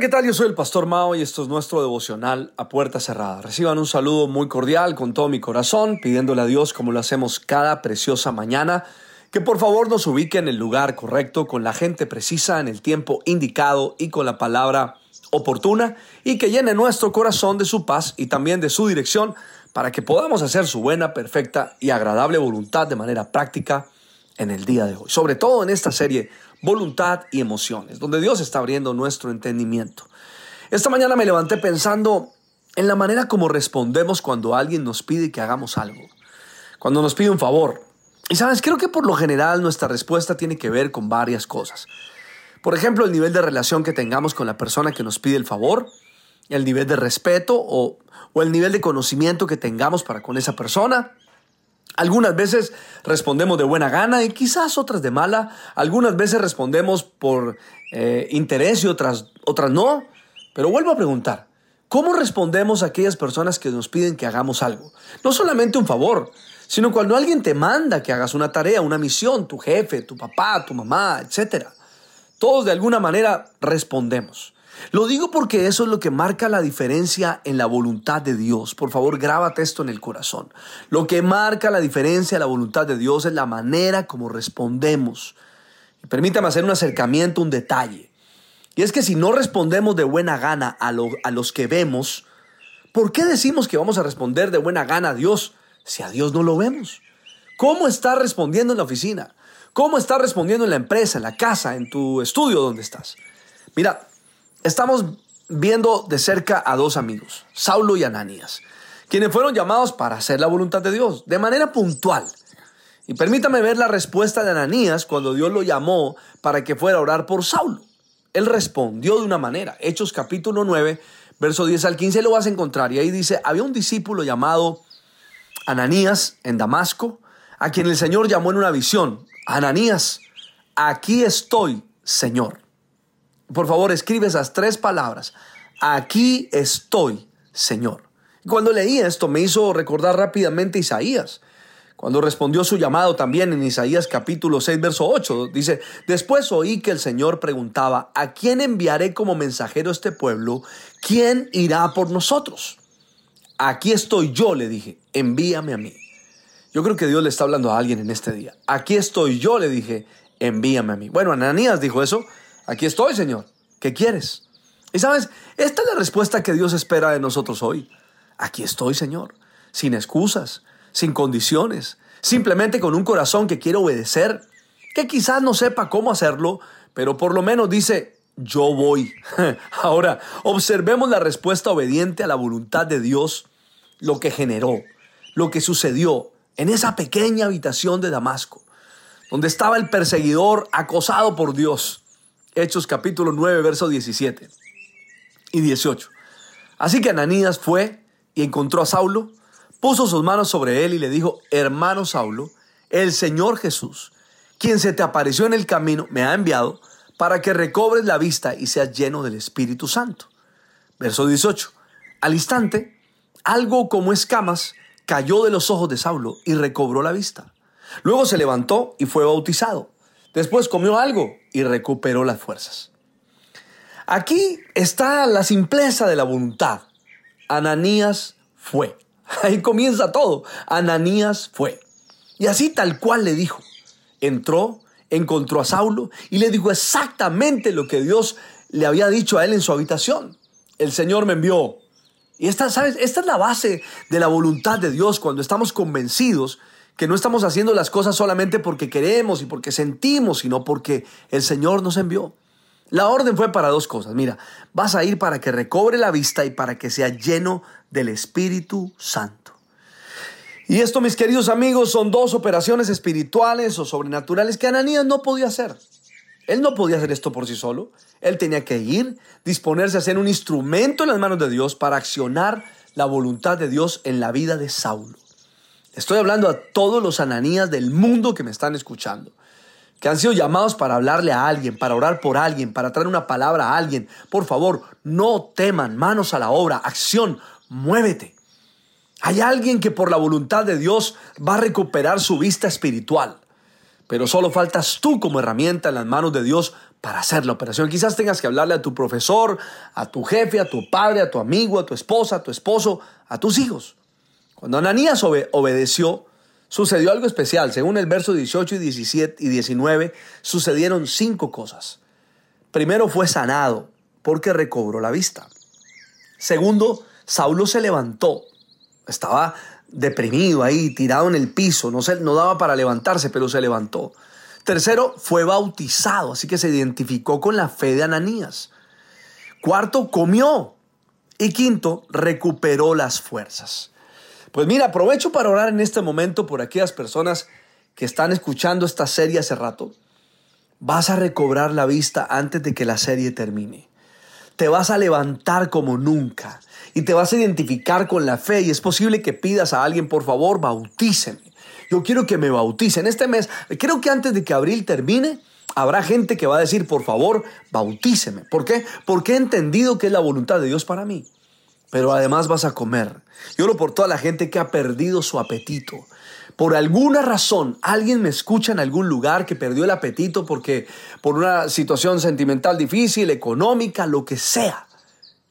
¿Qué tal? Yo soy el Pastor Mao y esto es nuestro devocional a puerta cerrada. Reciban un saludo muy cordial con todo mi corazón, pidiéndole a Dios, como lo hacemos cada preciosa mañana, que por favor nos ubique en el lugar correcto, con la gente precisa, en el tiempo indicado y con la palabra oportuna, y que llene nuestro corazón de su paz y también de su dirección, para que podamos hacer su buena, perfecta y agradable voluntad de manera práctica en el día de hoy. Sobre todo en esta serie voluntad y emociones, donde Dios está abriendo nuestro entendimiento. Esta mañana me levanté pensando en la manera como respondemos cuando alguien nos pide que hagamos algo, cuando nos pide un favor. Y sabes, creo que por lo general nuestra respuesta tiene que ver con varias cosas. Por ejemplo, el nivel de relación que tengamos con la persona que nos pide el favor, el nivel de respeto o, o el nivel de conocimiento que tengamos para con esa persona, algunas veces respondemos de buena gana y quizás otras de mala. Algunas veces respondemos por eh, interés y otras, otras no. Pero vuelvo a preguntar, ¿cómo respondemos a aquellas personas que nos piden que hagamos algo? No solamente un favor, sino cuando alguien te manda que hagas una tarea, una misión, tu jefe, tu papá, tu mamá, etc. Todos de alguna manera respondemos. Lo digo porque eso es lo que marca la diferencia en la voluntad de Dios. Por favor, grábate esto en el corazón. Lo que marca la diferencia en la voluntad de Dios es la manera como respondemos. Permítame hacer un acercamiento, un detalle. Y es que si no respondemos de buena gana a, a los que vemos, ¿por qué decimos que vamos a responder de buena gana a Dios si a Dios no lo vemos? ¿Cómo está respondiendo en la oficina? ¿Cómo está respondiendo en la empresa, en la casa, en tu estudio donde estás? Mira, estamos viendo de cerca a dos amigos, Saulo y Ananías, quienes fueron llamados para hacer la voluntad de Dios de manera puntual. Y permítame ver la respuesta de Ananías cuando Dios lo llamó para que fuera a orar por Saulo. Él respondió de una manera. Hechos capítulo 9, verso 10 al 15 lo vas a encontrar. Y ahí dice, había un discípulo llamado Ananías en Damasco, a quien el Señor llamó en una visión. Ananías, aquí estoy, Señor. Por favor, escribe esas tres palabras. Aquí estoy, Señor. Cuando leí esto me hizo recordar rápidamente Isaías. Cuando respondió su llamado también en Isaías capítulo 6, verso 8, dice, después oí que el Señor preguntaba, ¿a quién enviaré como mensajero a este pueblo? ¿Quién irá por nosotros? Aquí estoy yo, le dije, envíame a mí. Yo creo que Dios le está hablando a alguien en este día. Aquí estoy yo, le dije, envíame a mí. Bueno, Ananías dijo eso, Aquí estoy, Señor. ¿Qué quieres? Y sabes, esta es la respuesta que Dios espera de nosotros hoy. Aquí estoy, Señor. Sin excusas, sin condiciones, simplemente con un corazón que quiere obedecer, que quizás no sepa cómo hacerlo, pero por lo menos dice, yo voy. Ahora, observemos la respuesta obediente a la voluntad de Dios, lo que generó, lo que sucedió en esa pequeña habitación de Damasco, donde estaba el perseguidor acosado por Dios. Hechos capítulo 9, verso 17 y 18. Así que Ananías fue y encontró a Saulo, puso sus manos sobre él y le dijo, hermano Saulo, el Señor Jesús, quien se te apareció en el camino, me ha enviado para que recobres la vista y seas lleno del Espíritu Santo. Verso 18. Al instante, algo como escamas cayó de los ojos de Saulo y recobró la vista. Luego se levantó y fue bautizado. Después comió algo y recuperó las fuerzas. Aquí está la simpleza de la voluntad. Ananías fue. Ahí comienza todo. Ananías fue. Y así tal cual le dijo. Entró, encontró a Saulo y le dijo exactamente lo que Dios le había dicho a él en su habitación. El Señor me envió. Y esta, ¿sabes? Esta es la base de la voluntad de Dios cuando estamos convencidos que no estamos haciendo las cosas solamente porque queremos y porque sentimos, sino porque el Señor nos envió. La orden fue para dos cosas. Mira, vas a ir para que recobre la vista y para que sea lleno del Espíritu Santo. Y esto, mis queridos amigos, son dos operaciones espirituales o sobrenaturales que Ananías no podía hacer. Él no podía hacer esto por sí solo. Él tenía que ir, disponerse a ser un instrumento en las manos de Dios para accionar la voluntad de Dios en la vida de Saulo. Estoy hablando a todos los ananías del mundo que me están escuchando, que han sido llamados para hablarle a alguien, para orar por alguien, para traer una palabra a alguien. Por favor, no teman, manos a la obra, acción, muévete. Hay alguien que por la voluntad de Dios va a recuperar su vista espiritual, pero solo faltas tú como herramienta en las manos de Dios para hacer la operación. Quizás tengas que hablarle a tu profesor, a tu jefe, a tu padre, a tu amigo, a tu esposa, a tu esposo, a tus hijos. Cuando Ananías obedeció, sucedió algo especial. Según el verso 18 y 17 y 19, sucedieron cinco cosas. Primero fue sanado porque recobró la vista. Segundo, Saulo se levantó. Estaba deprimido ahí, tirado en el piso, no, se, no daba para levantarse, pero se levantó. Tercero, fue bautizado, así que se identificó con la fe de Ananías. Cuarto, comió. Y quinto, recuperó las fuerzas. Pues mira, aprovecho para orar en este momento por aquellas personas que están escuchando esta serie hace rato. Vas a recobrar la vista antes de que la serie termine. Te vas a levantar como nunca y te vas a identificar con la fe y es posible que pidas a alguien, por favor, bautíceme. Yo quiero que me bauticen. Este mes, creo que antes de que abril termine, habrá gente que va a decir, por favor, bautíceme. ¿Por qué? Porque he entendido que es la voluntad de Dios para mí pero además vas a comer. Yo lo por toda la gente que ha perdido su apetito. Por alguna razón, alguien me escucha en algún lugar que perdió el apetito porque por una situación sentimental difícil, económica, lo que sea.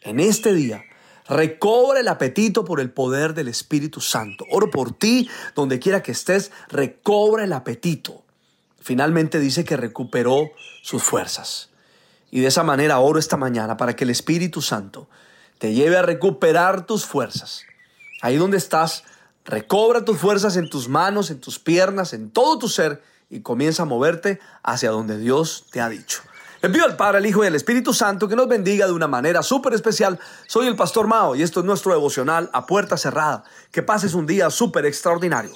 En este día, recobra el apetito por el poder del Espíritu Santo. Oro por ti, donde quiera que estés, recobra el apetito. Finalmente dice que recuperó sus fuerzas. Y de esa manera oro esta mañana para que el Espíritu Santo te lleve a recuperar tus fuerzas. Ahí donde estás, recobra tus fuerzas en tus manos, en tus piernas, en todo tu ser y comienza a moverte hacia donde Dios te ha dicho. Pido al Padre, al Hijo y al Espíritu Santo que nos bendiga de una manera súper especial. Soy el Pastor Mao y esto es nuestro devocional a puerta cerrada. Que pases un día súper extraordinario.